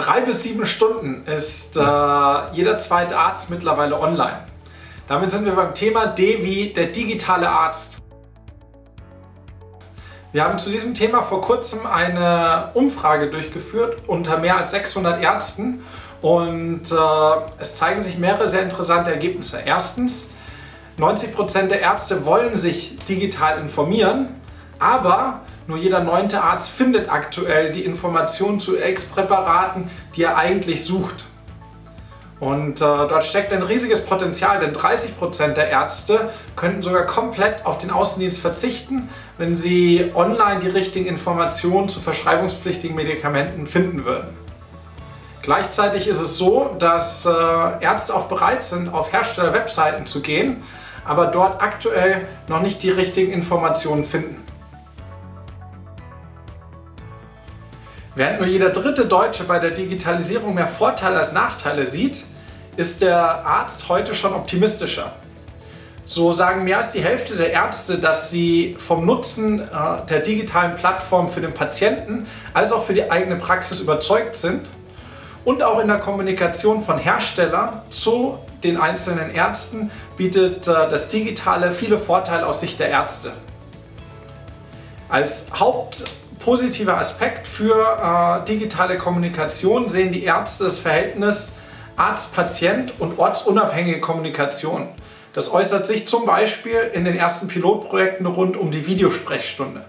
drei bis sieben Stunden ist äh, jeder zweite Arzt mittlerweile online. Damit sind wir beim Thema D wie der digitale Arzt. Wir haben zu diesem Thema vor kurzem eine Umfrage durchgeführt unter mehr als 600 Ärzten und äh, es zeigen sich mehrere sehr interessante Ergebnisse. Erstens, 90% der Ärzte wollen sich digital informieren, aber nur jeder neunte Arzt findet aktuell die Informationen zu X-Präparaten, die er eigentlich sucht. Und äh, dort steckt ein riesiges Potenzial, denn 30% der Ärzte könnten sogar komplett auf den Außendienst verzichten, wenn sie online die richtigen Informationen zu verschreibungspflichtigen Medikamenten finden würden. Gleichzeitig ist es so, dass äh, Ärzte auch bereit sind, auf Hersteller-Webseiten zu gehen, aber dort aktuell noch nicht die richtigen Informationen finden. Während nur jeder dritte Deutsche bei der Digitalisierung mehr Vorteile als Nachteile sieht, ist der Arzt heute schon optimistischer. So sagen mehr als die Hälfte der Ärzte, dass sie vom Nutzen äh, der digitalen Plattform für den Patienten als auch für die eigene Praxis überzeugt sind. Und auch in der Kommunikation von Hersteller zu den einzelnen Ärzten bietet äh, das Digitale viele Vorteile aus Sicht der Ärzte. Als hauptpositiver Aspekt für äh, digitale Kommunikation sehen die Ärzte das Verhältnis Arzt-Patient und ortsunabhängige Kommunikation. Das äußert sich zum Beispiel in den ersten Pilotprojekten rund um die Videosprechstunde.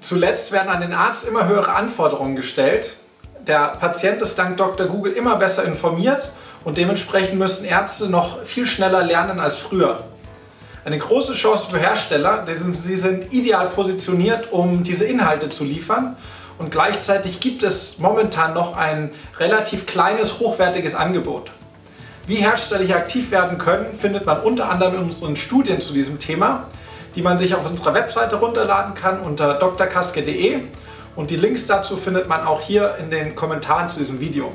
Zuletzt werden an den Arzt immer höhere Anforderungen gestellt. Der Patient ist dank Dr. Google immer besser informiert und dementsprechend müssen Ärzte noch viel schneller lernen als früher. Eine große Chance für Hersteller, denn sie sind ideal positioniert, um diese Inhalte zu liefern und gleichzeitig gibt es momentan noch ein relativ kleines, hochwertiges Angebot. Wie Hersteller hier aktiv werden können, findet man unter anderem in unseren Studien zu diesem Thema, die man sich auf unserer Webseite runterladen kann unter drkaske.de und die Links dazu findet man auch hier in den Kommentaren zu diesem Video.